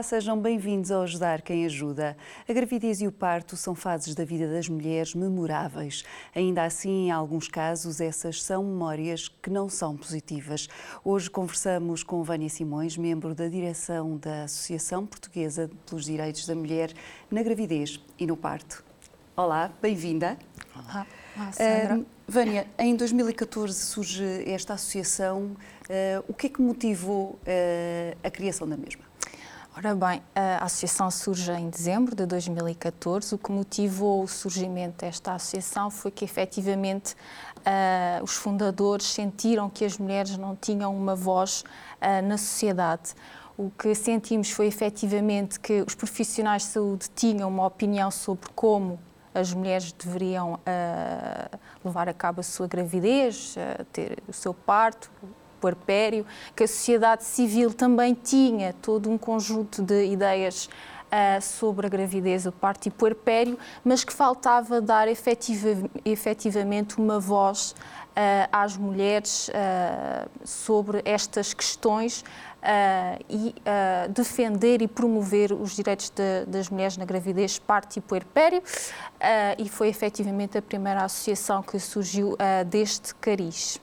Olá, sejam bem-vindos ao Ajudar Quem Ajuda. A gravidez e o parto são fases da vida das mulheres memoráveis. Ainda assim, em alguns casos, essas são memórias que não são positivas. Hoje conversamos com Vânia Simões, membro da direção da Associação Portuguesa pelos Direitos da Mulher na Gravidez e no Parto. Olá, bem-vinda. Olá. Olá, Sandra. Uh, Vânia, em 2014 surge esta associação. Uh, o que é que motivou uh, a criação da mesma? Ora bem, a associação surge em dezembro de 2014. O que motivou o surgimento desta associação foi que, efetivamente, uh, os fundadores sentiram que as mulheres não tinham uma voz uh, na sociedade. O que sentimos foi, efetivamente, que os profissionais de saúde tinham uma opinião sobre como as mulheres deveriam uh, levar a cabo a sua gravidez, ter o seu parto, puerpério, que a sociedade civil também tinha todo um conjunto de ideias Uh, sobre a gravidez, o parto e puerpério, mas que faltava dar efetiva, efetivamente uma voz uh, às mulheres uh, sobre estas questões e defender e promover os direitos de, das mulheres na gravidez, parto e puerpério. e foi efetivamente a primeira associação que surgiu deste cariz.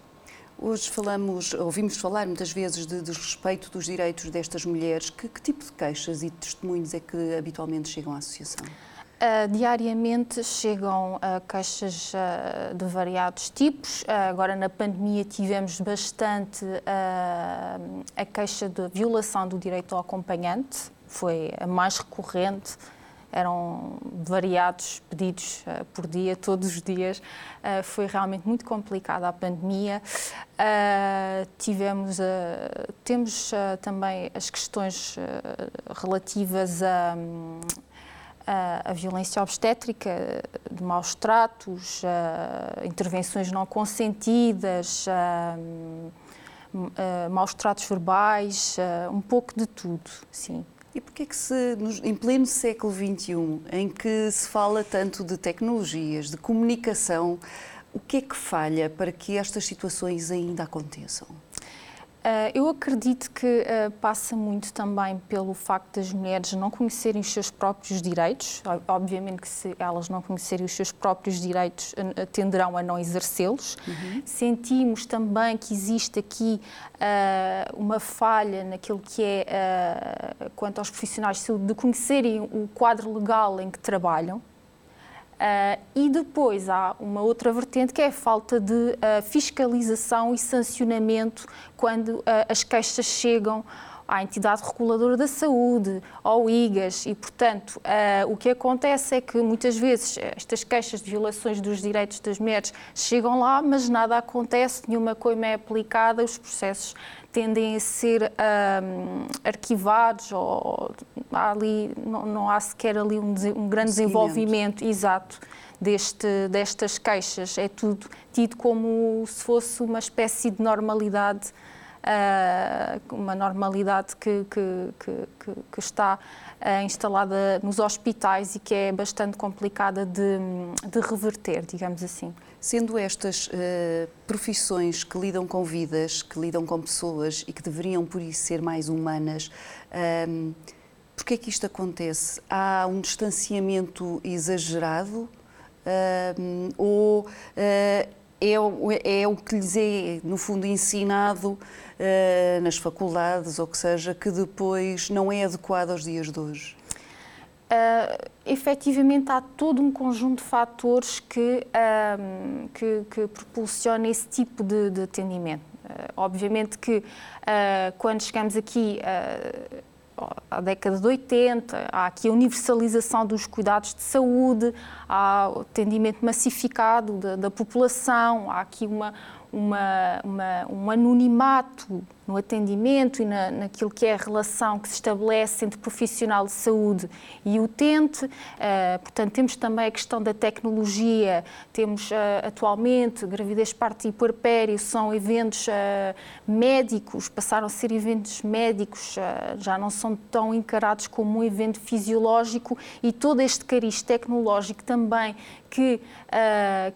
Hoje falamos, ouvimos falar muitas vezes de desrespeito dos direitos destas mulheres. Que, que, tipo de queixas e testemunhos é que habitualmente chegam à associação? Uh, diariamente chegam uh, queixas uh, de variados tipos. agora, na pandemia, tivemos bastante a queixa de violação do direito ao acompanhante, foi a mais recorrente eram variados pedidos uh, por dia, todos os dias. Uh, foi realmente muito complicada a pandemia. Uh, tivemos, temos também as questões relativas a, a, a, violência obstétrica, de maus tratos, intervenções não consentidas. maus tratos verbais, um pouco de tudo, sim. E porquê é que se, em pleno século XXI, em que se fala tanto de tecnologias, de comunicação, o que é que falha para que estas situações ainda aconteçam? Uh, eu acredito que uh, passa muito também pelo facto das mulheres não conhecerem os seus próprios direitos. Obviamente que se elas não conhecerem os seus próprios direitos, uh, tenderão a não exercê-los. Uhum. Sentimos também que existe aqui uma falha naquilo que é, quanto aos profissionais de saúde, de conhecerem o quadro legal em que trabalham. Uh, e depois há uma outra vertente que é a falta de uh, fiscalização e sancionamento quando uh, as queixas chegam à entidade reguladora da saúde, ao IGAS, e, portanto, uh, o que acontece é que muitas vezes estas queixas de violações dos direitos das mulheres chegam lá, mas nada acontece, nenhuma coima é aplicada, os processos tendem a ser um, arquivados ou há ali, não, não, há sequer ali um, um grande desenvolvimento exato deste, destas queixas. É tudo tido como se fosse uma espécie de normalidade uma normalidade que, que, que, que está uh, instalada nos hospitais e que é bastante complicada de, de reverter, digamos assim. Sendo estas uh, profissões que lidam com vidas, que lidam com pessoas e que deveriam, por isso, ser mais humanas, um, porquê é que isto acontece? Há um distanciamento exagerado? Ou uh, é, é, o que lhes é, no fundo, ensinado uh, nas faculdades, ou que seja, que depois não é adequado aos dias de hoje? Uh, efetivamente, há todo um conjunto de fatores que, uh, que, que propulsiona esse tipo de, de atendimento. Uh, obviamente que quando chegamos aqui à década de 80, há aqui a universalização dos cuidados de saúde, há o atendimento massificado da, da população, há aqui uma, uma, uma, um anonimato no atendimento e na, naquilo que é a relação que se estabelece entre profissional de saúde e utente. Uh, portanto, temos também a questão da tecnologia, temos uh, atualmente gravidez, parto e puerpério, são eventos uh, médicos, passaram a ser eventos médicos, já não são tão encarados como um evento fisiológico e todo este cariz tecnológico também que,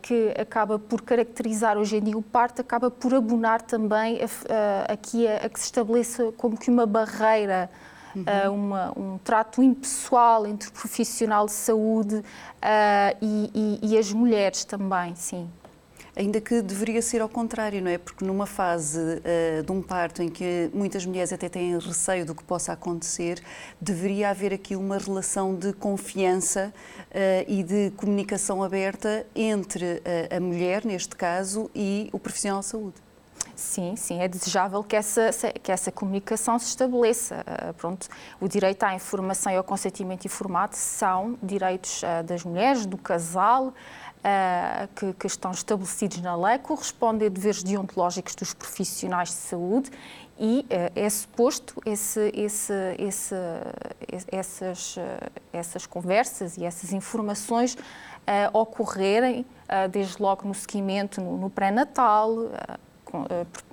que acaba por caracterizar hoje em dia o parto, acaba por abonar também a, a, aqui a, a, que se estabeleça como que uma barreira uhum. uma, um trato impessoal entre o profissional de saúde e, e, e as mulheres também, sim ainda que deveria ser ao contrário, não é? Porque numa fase uh, de um parto em que muitas mulheres até têm receio do que possa acontecer, deveria haver aqui uma relação de confiança uh, e de comunicação aberta entre uh, a mulher, neste caso, e o profissional de saúde. Sim, sim, é desejável que essa, que essa comunicação se estabeleça. pronto, o direito à informação e ao consentimento informado são direitos das mulheres, do casal, uh, que, que, estão estabelecidos na lei, correspondem a deveres deontológicos dos profissionais de saúde e uh, é suposto esse, esse, esse, essas, uh, essas conversas e essas informações ocorrerem desde logo no seguimento no, no pré-natal,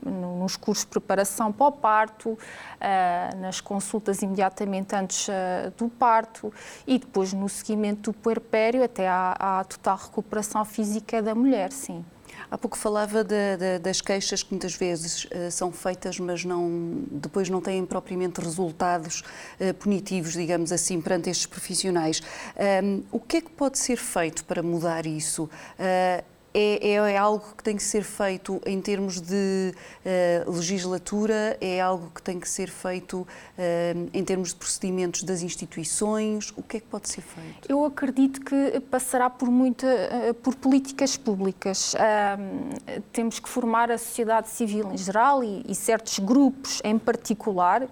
nos cursos de preparação para o parto, eh, nas consultas imediatamente antes eh, do parto e depois no seguimento do puerpério até à, à total recuperação física da mulher, sim. Há pouco falava de, de, das queixas que muitas vezes uh, são feitas, mas não, depois não têm propriamente resultados uh, punitivos, digamos assim, perante estes profissionais. Um, o que é que pode ser feito para mudar isso? Uh, é, é, algo que tem que ser feito em termos de uh, legislatura, é algo que tem que ser feito uh, em termos de procedimentos das instituições. O que é que pode ser feito? Eu acredito que passará por muita, uh, por políticas públicas. temos que formar a sociedade civil em geral e, e certos grupos em particular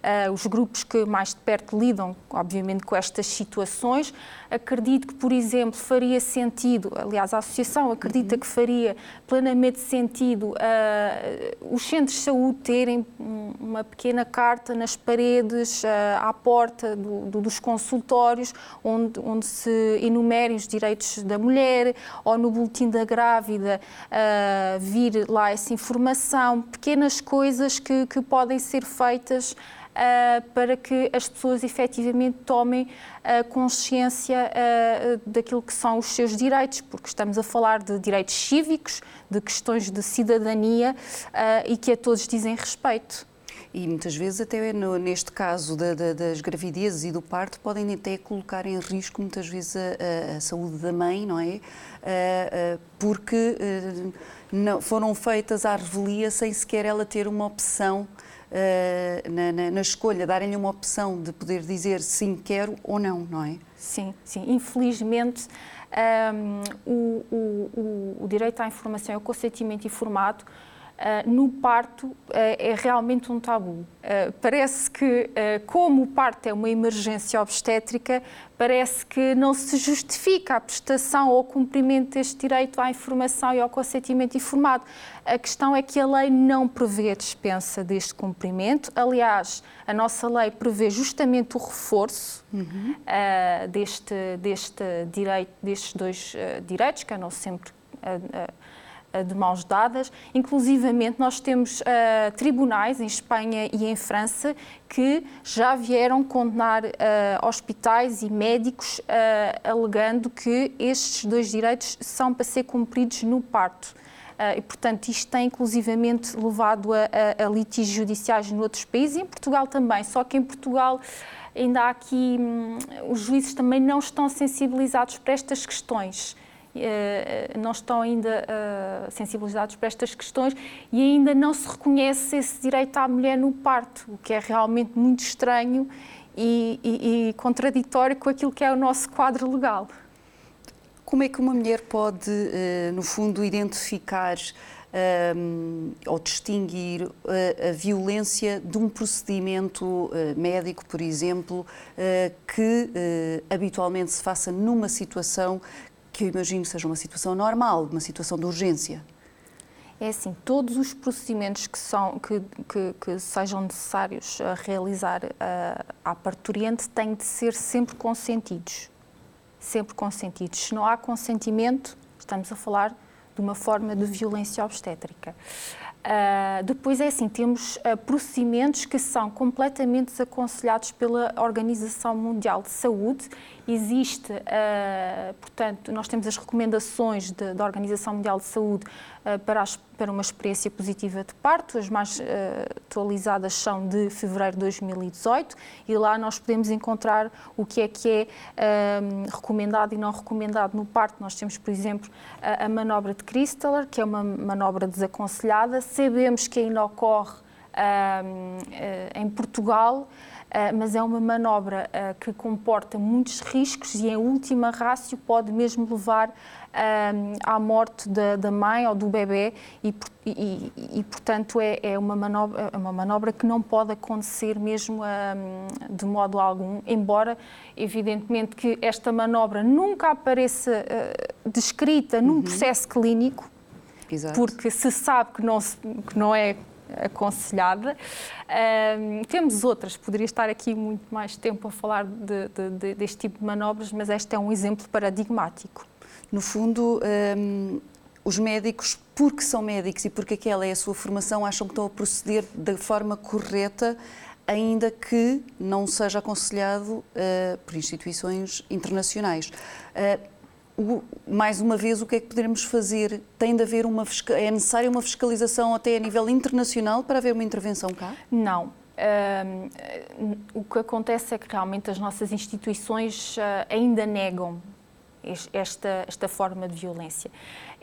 uh, os grupos que mais de perto lidam, obviamente, com estas situações. Acredito que, por exemplo, faria sentido, aliás, a Associação acredita uhum. que faria plenamente sentido uh, os centros de saúde terem uma pequena carta nas paredes, uh, à porta do, do, dos consultórios, onde, onde se enumerem os direitos da mulher, ou no boletim da grávida vir lá essa informação, pequenas coisas que, que podem ser feitas uh, para que as pessoas efetivamente tomem uh, consciência uh, daquilo que são os seus direitos, porque estamos a falar de direitos cívicos, de questões de cidadania e que a todos dizem respeito. E muitas vezes, até neste caso da, da, das gravidezes e do parto, podem até colocar em risco, muitas vezes, a, a saúde da mãe, não é? porque não, foram feitas à revelia sem sequer ela ter uma opção uh, na, na, na, escolha, darem-lhe uma opção de poder dizer sim, quero ou não, não é? Sim, sim. Infelizmente, um, o, o, o, direito à informação e ao consentimento informado no parto uh, é realmente um tabu. Uh, parece que, como o parto é uma emergência obstétrica, parece que não se justifica a prestação ou o cumprimento deste direito à informação e ao consentimento informado. A questão é que a lei não prevê a dispensa deste cumprimento. Aliás, a nossa lei prevê justamente o reforço uhum. deste, deste direito, destes dois direitos, que andam sempre de mãos dadas. Inclusivamente, nós temos uh, tribunais em Espanha e em França que já vieram condenar uh, hospitais e médicos uh, alegando que estes dois direitos são para ser cumpridos no parto. e, portanto, isto tem inclusivamente levado a, a, a litígios judiciais noutros países e em Portugal também. Só que em Portugal ainda há aqui, hum, os juízes também não estão sensibilizados para estas questões. Eh, não estão ainda eh, sensibilizados para estas questões e ainda não se reconhece esse direito à mulher no parto, o que é realmente muito estranho e, e, e contraditório com aquilo que é o nosso quadro legal. Como é que uma mulher pode, eh, no fundo, identificar ou distinguir a, violência de um procedimento médico, por exemplo, que habitualmente se faça numa situação que eu imagino seja uma situação normal, uma situação de urgência. É assim, todos os procedimentos que, são, que, que, que sejam necessários a realizar a, à parturiente têm de ser sempre consentidos. Sempre consentidos. Se não há consentimento, estamos a falar de uma forma de violência obstétrica. Uh, depois é assim, temos uh, procedimentos que são completamente desaconselhados pela Organização Mundial de Saúde. Existe, uh, portanto, nós temos as recomendações de, da Organização Mundial de Saúde para, as, para, uma experiência positiva de parto. As mais atualizadas são de fevereiro de 2018 e lá nós podemos encontrar o que é que é recomendado e não recomendado no parto. Nós temos, por exemplo, a, a manobra de Christaller, que é uma manobra desaconselhada Sabemos que ainda ocorre uh, em Portugal, uh, mas é uma manobra uh, que comporta muitos riscos e, em última rácio, pode mesmo levar à morte da, da, mãe ou do bebê e, e, e portanto, é, é, uma manobra, é uma manobra que não pode acontecer mesmo de modo algum, embora, evidentemente, que esta manobra nunca apareça descrita num uhum. processo clínico, Exato. porque se sabe que não, se, que não é aconselhada. Um, temos outras, poderia estar aqui muito mais tempo a falar de, de, de, deste tipo de manobras, mas este é um exemplo paradigmático. No fundo, um, os médicos, porque são médicos e porque aquela é a sua formação, acham que estão a proceder da forma correta, ainda que não seja aconselhado uh, por instituições internacionais. Uh, o, mais uma vez, o que é que poderemos fazer? Tem de haver uma é necessária uma fiscalização até a nível internacional para haver uma intervenção cá? Não. Uh, o que acontece é que realmente as nossas instituições uh, ainda negam esta, esta forma de violência.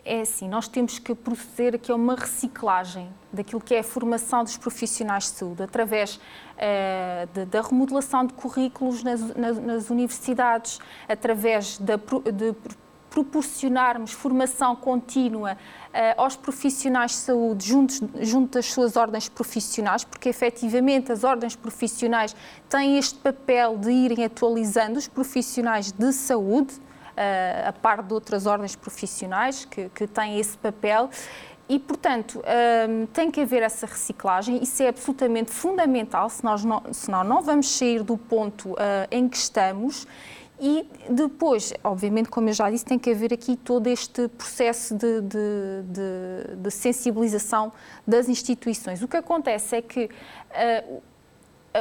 É assim, nós temos que proceder aqui a uma reciclagem daquilo que é a formação dos profissionais de saúde, através uh, de, da remodelação de currículos nas, nas, nas universidades, através da, de proporcionarmos formação contínua uh, aos profissionais de saúde junto, junto das suas ordens profissionais, porque efetivamente as ordens profissionais têm este papel de irem atualizando os profissionais de saúde, uh, a par de outras ordens profissionais que, que têm esse papel. E, portanto, um, tem que haver essa reciclagem, isso é absolutamente fundamental, senão não, senão não vamos sair do ponto uh, em que estamos e depois, obviamente, como eu já disse, tem que haver aqui todo este processo de, de, de, de sensibilização das instituições. O que acontece é que uh,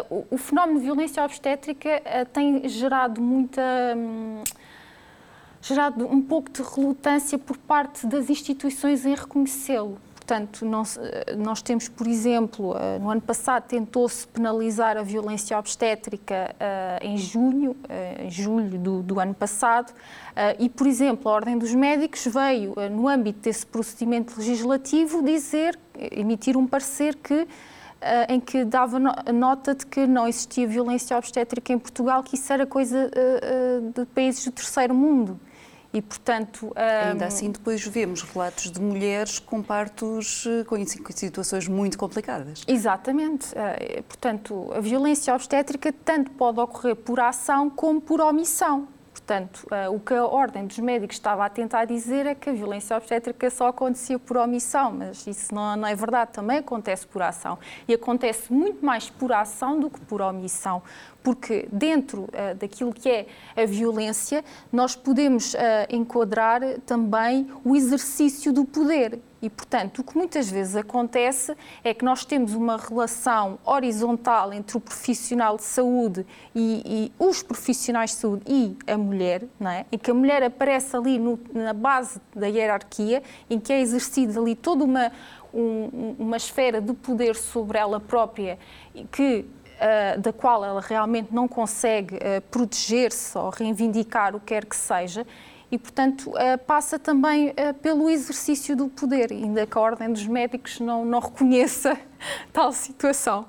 o, o, fenómeno de violência obstétrica uh, tem gerado muita. Um, gerado um pouco de relutância por parte das instituições em reconhecê-lo. Portanto, nós, temos, por exemplo, eh, no ano passado tentou-se penalizar a violência obstétrica uh, em junho, uh, em julho do, do ano passado, e, por exemplo, a Ordem dos Médicos veio, no âmbito desse procedimento legislativo, dizer, emitir um parecer que em que dava nota de que não existia violência obstétrica em Portugal, que isso era coisa de países do terceiro mundo. E, portanto. Ainda um... assim, depois vemos relatos de mulheres com partos eh, com situações muito complicadas. Exatamente. Eh, portanto, a violência obstétrica tanto pode ocorrer por ação como por omissão. Portanto, uh, o que a Ordem dos Médicos estava a tentar dizer é que a violência obstétrica só acontecia por omissão, mas isso não, não, é verdade, também acontece por ação. E acontece muito mais por ação do que por omissão, porque dentro uh, daquilo que é a violência, nós podemos uh, enquadrar também o exercício do poder. E, portanto, o que muitas vezes acontece é que nós temos uma relação horizontal entre o profissional de saúde e, e os profissionais de saúde e a mulher, não é? em que a mulher aparece ali no, na base da hierarquia, em que é exercida ali toda uma, um, uma esfera de poder sobre ela própria que Uh, da qual ela realmente não consegue uh, proteger-se ou reivindicar o que quer que seja, e, portanto, uh, passa também pelo exercício do poder, ainda que a Ordem dos Médicos não, não reconheça tal situação.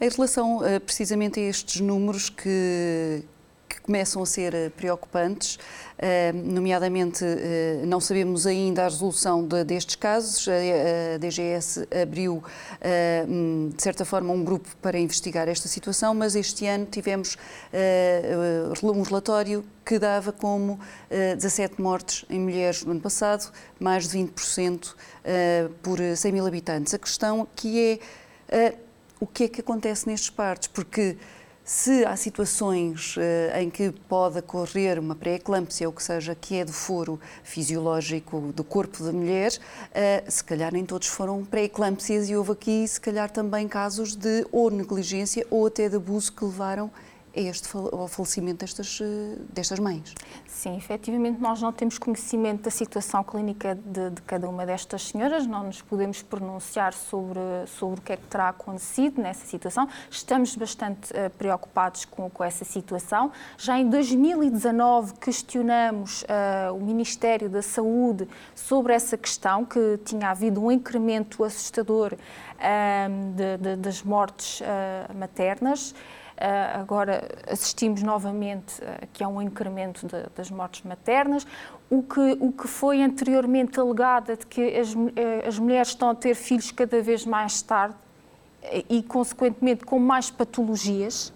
Em relação precisamente a estes números que, que começam a ser preocupantes, nomeadamente não sabemos ainda a resolução de, destes casos. A DGS abriu, de certa forma, um grupo para investigar esta situação, mas este ano tivemos um relatório que dava como 17 mortes em mulheres no ano passado, mais de 20% por 100 mil habitantes. A questão aqui é o que é que acontece nestes partos, porque se há situações uh, em que pode ocorrer uma pré-eclâmpsia ou que seja, que é do foro fisiológico do corpo da mulher, uh, se calhar nem todos foram pré-eclâmpsias e houve aqui, se calhar, também casos de ou negligência ou até de abuso que levaram a este, ao falecimento destas, eh, destas mães. Sim, efetivamente nós não temos conhecimento da situação clínica de, de, cada uma destas senhoras, não nos podemos pronunciar sobre, sobre o que é que terá acontecido nessa situação. Estamos bastante uh, preocupados com, com essa situação. Já em 2019 questionamos uh, o Ministério da Saúde sobre essa questão, que tinha havido um incremento assustador uh, de, de, das mortes maternas. Uh, agora assistimos novamente uh, que há um incremento de, das mortes maternas. O que, o que foi anteriormente alegado de que as, uh, as mulheres estão a ter filhos cada vez mais tarde e, consequentemente, com mais patologias.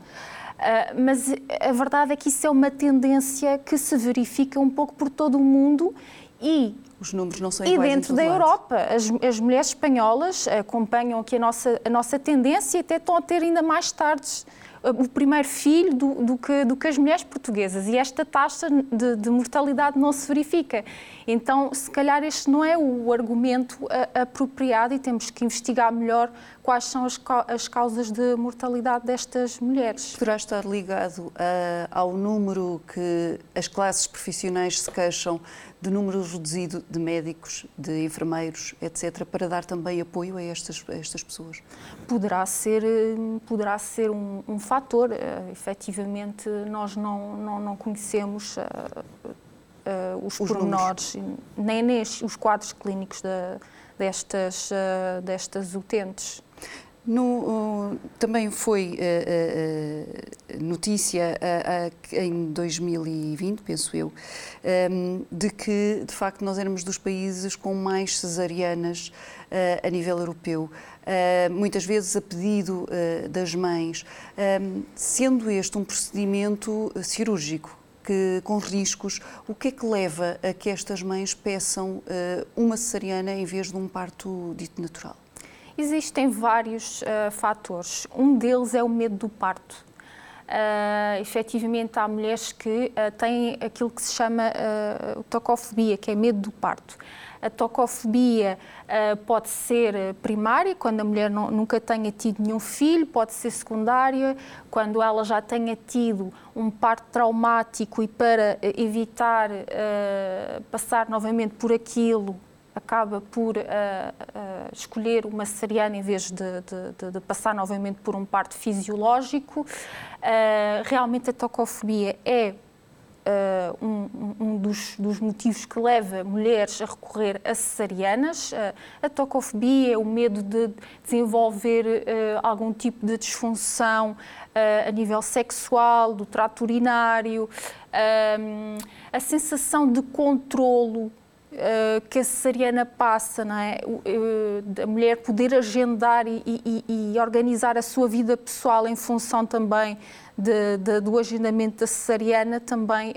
mas a verdade é que isso é uma tendência que se verifica um pouco por todo o mundo e os números não são iguais. E dentro da lado. Europa, as, as, mulheres espanholas acompanham aqui a nossa, a nossa tendência e até estão a ter ainda mais tardes o primeiro filho do, do, que, do que as mulheres portuguesas e esta taxa de, de, mortalidade não se verifica. Então, se calhar este não é o argumento apropriado e temos que investigar melhor quais são as, as causas de mortalidade destas mulheres. Poderá estar ligado uh, ao número que as classes profissionais se queixam de número reduzido de médicos, de enfermeiros, etc., para dar também apoio a estas, a estas pessoas? Poderá ser, poderá ser um, um fator. Uh, efetivamente, nós não, não, não conhecemos uh, uh, os, os pormenores, números. nem, nem os quadros clínicos de, destas, destas utentes. No, também foi uh, uh, notícia uh, em 2020, penso eu, um, de que de facto nós éramos dos países com mais cesarianas a nível europeu, muitas vezes a pedido das mães, sendo este um procedimento cirúrgico. Que, com riscos, o que é que leva a que estas mães peçam uma cesariana em vez de um parto dito natural? Existem vários uh, fatores. Um deles é o medo do parto. Uh, efetivamente, há mulheres que uh, têm aquilo que se chama uh, tocofobia, que é medo do parto. A tocofobia uh, pode ser primária, quando a mulher não, nunca tenha tido nenhum filho, pode ser secundária, quando ela já tenha tido um parto traumático e para evitar passar novamente por aquilo, acaba por uh, uh, escolher uma cesariana em vez de, de, de, passar novamente por um parto fisiológico. Uh, realmente a tocofobia é um, um dos, dos, motivos que leva mulheres a recorrer a cesarianas. a tocofobia é o medo de desenvolver algum tipo de disfunção a nível sexual, do trato urinário, a sensação de controlo Uh, que a cesariana passa, não é? Uh, a mulher poder agendar e, e, e, organizar a sua vida pessoal em função também de, de, do agendamento da cesariana também uh,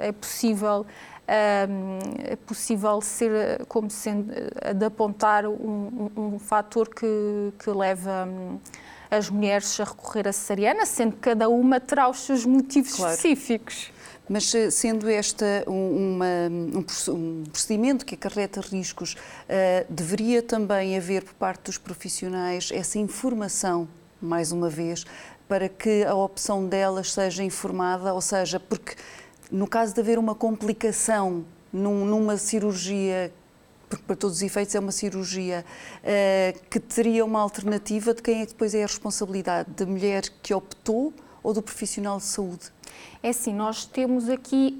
é possível é possível ser como sendo de apontar um, um, um fator que, que leva um, as mulheres a recorrer à cesariana, sendo que cada uma terá os seus motivos claro. específicos. Mas eh, sendo esta uma, um procedimento que acarreta riscos, uh, deveria também haver por parte dos profissionais essa informação, mais uma vez, para que a opção delas seja informada, ou seja, porque no caso de haver uma complicação num, numa cirurgia porque para todos os efeitos é uma cirurgia uh, que teria uma alternativa de quem é que depois é a responsabilidade da mulher que optou ou do profissional de saúde? É assim, nós temos aqui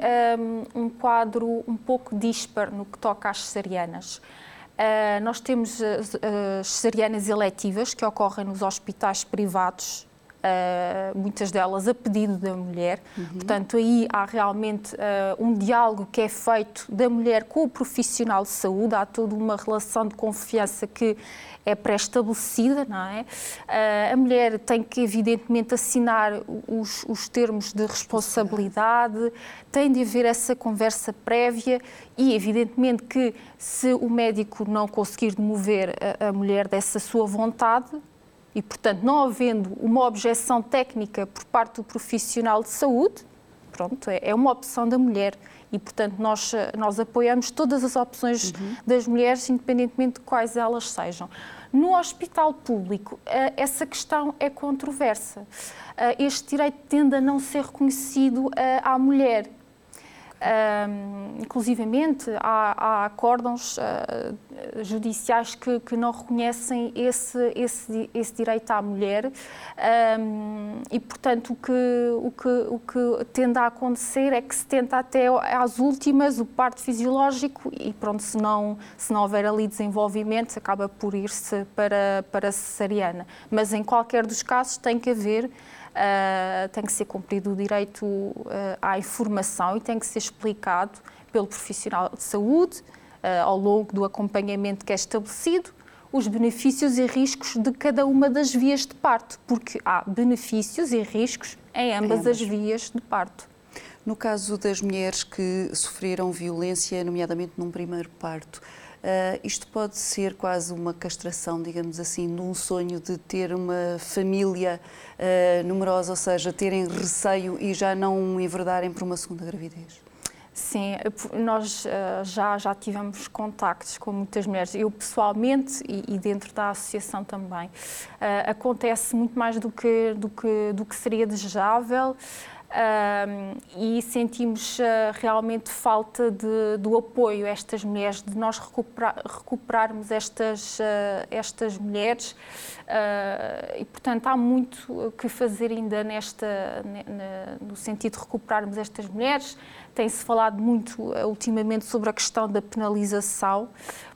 um, um quadro um pouco dispar no que toca às cesarianas. Uh, nós temos as, as cesarianas eletivas que ocorrem nos hospitais privados, Uh, muitas delas a pedido da mulher. Uhum. Portanto, aí há realmente uh, um diálogo que é feito da mulher com o profissional de saúde, há toda uma relação de confiança que é pré-estabelecida, não é? Uh, a mulher tem que, evidentemente, assinar os, os termos de responsabilidade, tem de haver essa conversa prévia e, evidentemente, que se o médico não conseguir demover a, a mulher dessa sua vontade, E, portanto, não havendo uma objeção técnica por parte do profissional de saúde, pronto, é, é uma opção da mulher e, portanto, nós, nós apoiamos todas as opções uhum. das mulheres, independentemente de quais elas sejam. No hospital público, eh, essa questão é controversa. Eh, este direito tende a não ser reconhecido eh, à mulher um, inclusivamente, há, há uh, judiciais que, que, não reconhecem esse, esse, esse direito à mulher um, e, portanto, o que, o, que, o que tende a acontecer é que se tenta até às últimas o parto fisiológico e, pronto, se não, se não houver ali desenvolvimento, acaba por ir-se para, para cesariana. Mas, em qualquer dos casos, tem que haver uh, tem que ser cumprido o direito uh, à informação e tem que ser explicado pelo profissional de saúde uh, ao longo do acompanhamento que é estabelecido os benefícios e riscos de cada uma das vias de parto, porque há benefícios e riscos em ambas, ambas. as vias de parto. No caso das mulheres que sofreram violência, nomeadamente num primeiro parto, Uh, isto pode ser quase uma castração, digamos assim, num sonho de ter uma família uh, numerosa, ou seja, terem receio e já não enverdarem por uma segunda gravidez? Sim, nós uh, já, já tivemos contactos com muitas mulheres. Eu pessoalmente e, e dentro da associação também. acontece muito mais do que, do que, do que seria desejável e sentimos uh, realmente falta de, do apoio a estas mulheres, de nós recuperar, recuperarmos estas, uh, estas mulheres. Uh, e, portanto, há muito que fazer ainda nesta, no sentido de recuperarmos estas mulheres. Tem-se falado muito ultimamente sobre a questão da penalização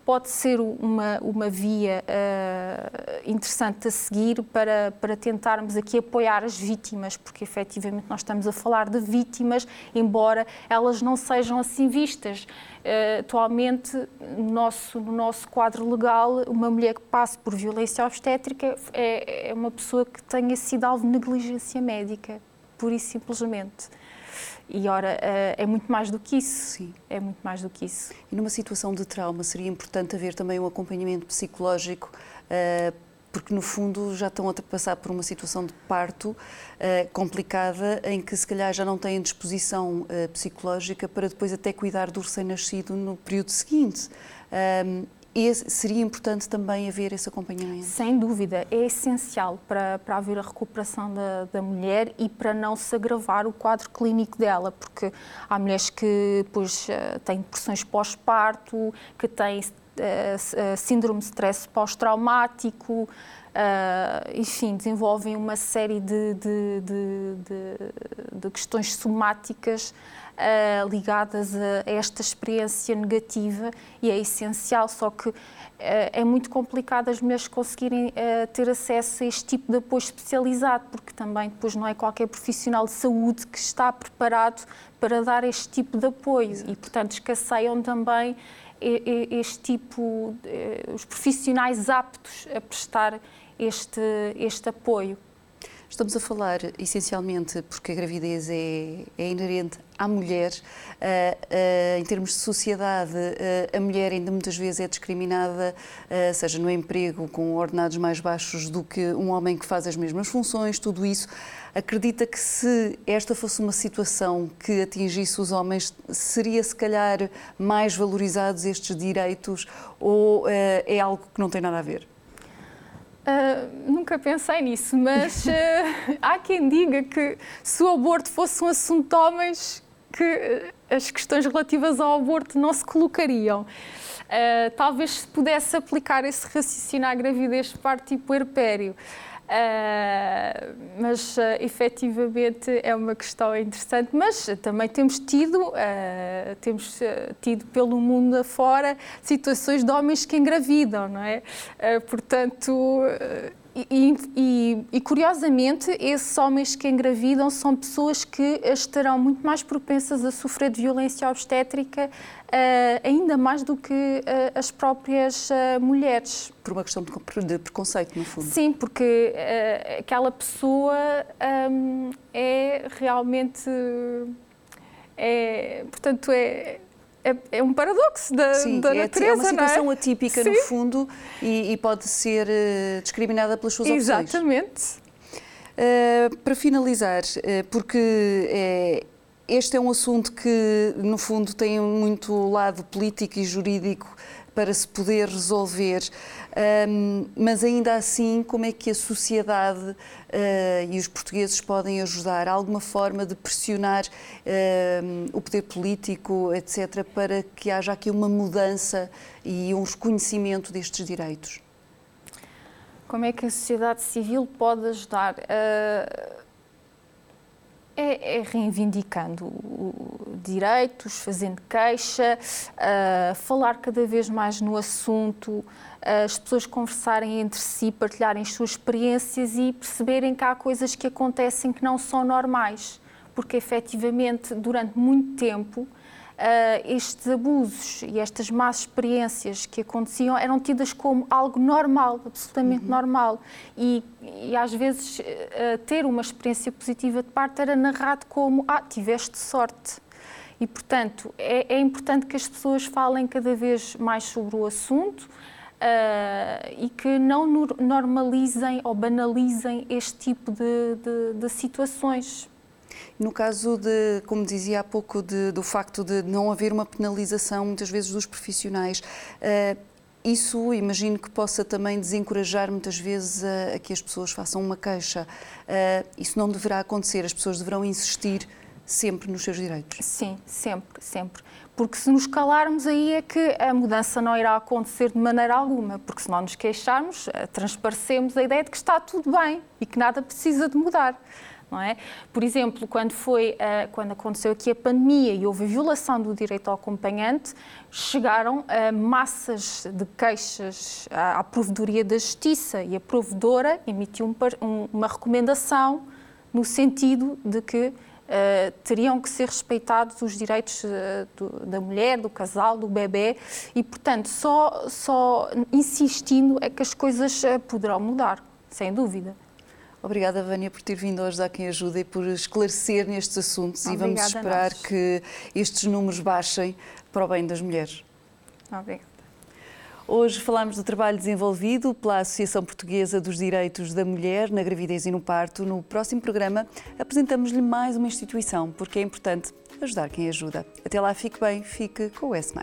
pode ser uma, uma via uh, interessante a seguir para, para tentarmos aqui apoiar as vítimas, porque efetivamente nós estamos a falar de vítimas, embora elas não sejam assim vistas. Uh, atualmente, no nosso, no nosso quadro legal, uma mulher que passe por violência obstétrica é, é uma pessoa que tenha sido alvo de negligência médica, pura e simplesmente. E ora, eh, é muito mais do que isso. Sim. É muito mais do que isso. E numa situação de trauma seria importante haver também um acompanhamento psicológico, eh, porque no fundo já estão a passar por uma situação de parto eh, complicada, em que se calhar já não têm disposição psicológica para depois até cuidar do recém-nascido no período seguinte. Seria importante também haver esse acompanhamento? Sem dúvida, é essencial para, para haver a recuperação da, da mulher e para não se agravar o quadro clínico dela, porque há mulheres que depois eh, têm depressões pós-parto, que têm síndrome de stress pós-traumático, Uh, enfim, desenvolvem uma série de, de, de, de questões somáticas ligadas a, esta experiência negativa e é essencial, só que é muito complicado as mulheres conseguirem ter acesso a este tipo de apoio especializado, porque também depois não é qualquer profissional de saúde que está preparado para dar este tipo de apoio. E, portanto, escasseiam também este tipo, os profissionais aptos a prestar este, este apoio. Estamos a falar essencialmente porque a gravidez é, é inerente à mulher. Uh, uh, em termos de sociedade, uh, a mulher ainda muitas vezes é discriminada, seja no emprego com ordenados mais baixos do que um homem que faz as mesmas funções, tudo isso. Acredita que se esta fosse uma situação que atingisse os homens, seria se calhar mais valorizados estes direitos ou é algo que não tem nada a ver? Uh, nunca pensei nisso, mas uh, há quem diga que se o aborto fosse um assunto de homens, que as questões relativas ao aborto não se colocariam. Uh, talvez se pudesse aplicar esse raciocínio à gravidez parto e puerpério. Uh, mas uh, efetivamente é uma questão interessante, mas também temos tido, uh, temos tido pelo mundo afora situações de homens que engravidam, não é? portanto, e, e, e, curiosamente, esses homens que engravidam são pessoas que estarão muito mais propensas a sofrer de violência obstétrica, uh, ainda mais do que uh, as próprias uh, mulheres. Por uma questão de, de, preconceito, no fundo. Sim, porque aquela pessoa um, é realmente. É, portanto, é é, é um paradoxo da, Sim, da é, natureza, é uma situação não é? atípica, Sim. no fundo, e, e pode ser uh, discriminada pelas suas opções. Exatamente. Uh, para finalizar, uh, porque é, este é um assunto que, no fundo, tem muito lado político e jurídico para se poder resolver. Um, mas ainda assim, como é que a sociedade uh, e os portugueses podem ajudar? Há alguma forma de pressionar uh, o poder político, etc., para que haja aqui uma mudança e um reconhecimento destes direitos? Como é que a sociedade civil pode ajudar? Uh, é, é, reivindicando direitos, fazendo queixa, falar cada vez mais no assunto, as pessoas conversarem entre si, partilharem as suas experiências e perceberem que há coisas que acontecem que não são normais, porque efetivamente durante muito tempo Uh, estes abusos e estas más experiências que aconteciam eram tidas como algo normal, absolutamente uhum. normal. E, e, às vezes uh, ter uma experiência positiva de parte era narrado como: ah, tiveste sorte. E, portanto, é, é importante que as pessoas falem cada vez mais sobre o assunto. Uh, e que não normalizem ou banalizem este tipo de, de, de situações. No caso de, como dizia há pouco, de, do facto de não haver uma penalização, muitas vezes, dos profissionais, uh, isso imagino que possa também desencorajar muitas vezes a, a que as pessoas façam uma queixa. Uh, isso não deverá acontecer, as pessoas deverão insistir sempre nos seus direitos. Sim, sempre, sempre. Porque se nos calarmos, aí é que a mudança não irá acontecer de maneira alguma, porque se não nos queixarmos, eh, transparecemos a ideia de que está tudo bem e que nada precisa de mudar. Não é? Por exemplo, quando, foi, uh, quando aconteceu aqui a pandemia e houve a violação do direito ao acompanhante, chegaram uh, massas de queixas à, à Provedoria da Justiça e a Provedora emitiu um, um, uma recomendação no sentido de que Uh, teriam que ser respeitados os direitos uh, do, da mulher, do casal, do bebê e, portanto, só, só insistindo é que as coisas uh, poderão mudar, sem dúvida. Obrigada, Vânia, por ter vindo hoje a quem ajuda e por esclarecer nestes assuntos Obrigada e vamos esperar que estes números baixem para o bem das mulheres. Obrigada. Hoje falamos do trabalho desenvolvido pela Associação Portuguesa dos Direitos da Mulher na Gravidez e no Parto. No próximo programa apresentamos-lhe mais uma instituição, porque é importante ajudar quem ajuda. Até lá, fique bem, fique com o S.